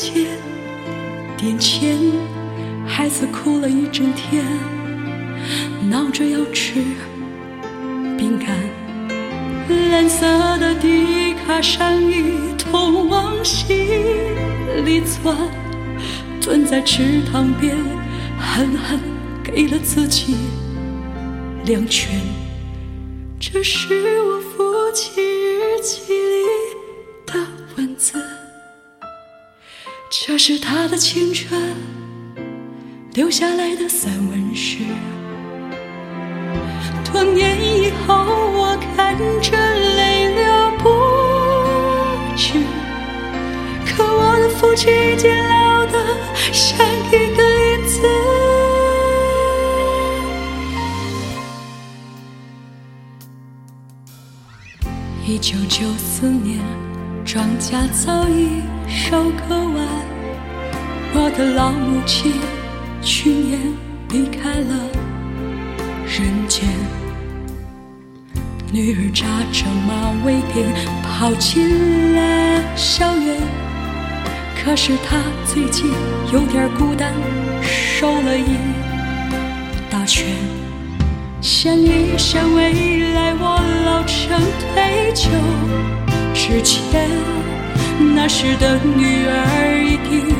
借点钱，孩子哭了一整天，闹着要吃饼干。蓝色的迪卡上衣痛往心里钻，蹲在池塘边狠狠给了自己两拳。这是我父亲日记里这是他的青春留下来的散文诗。多年以后，我看着泪流不止，可我的父亲已经老得像一个影子。一九九四年，庄稼早已收割完，的老母亲去年离开了人间。女儿扎着马尾辫跑进了校园，可是她最近有点孤单，瘦了一大圈。想一想未来，我老成退休之前，那时的女儿一定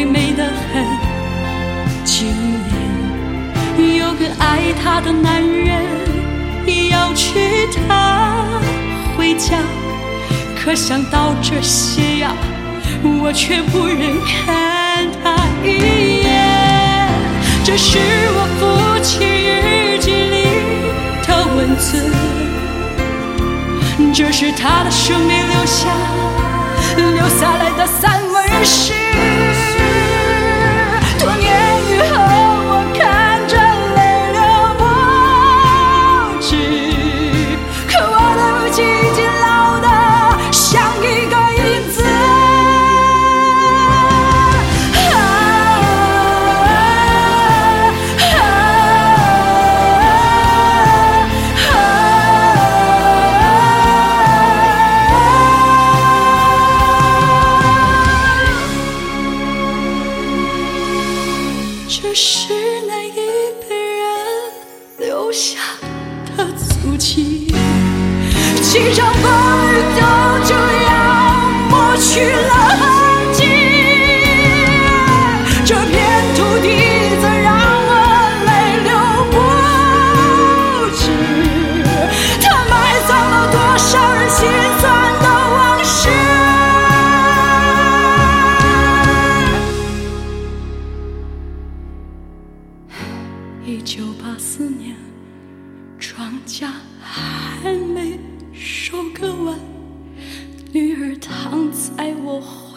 会美得很惊艳。有个爱她的男人要娶她回家，可想到这些呀，我却不忍看她一眼。这是我父亲日记里的文字，这是他的生命留下留下来的散文诗。这是那一辈人留下的足迹？几场风雨都这样抹去了一九八四年，庄稼还没收割完，女儿躺在我怀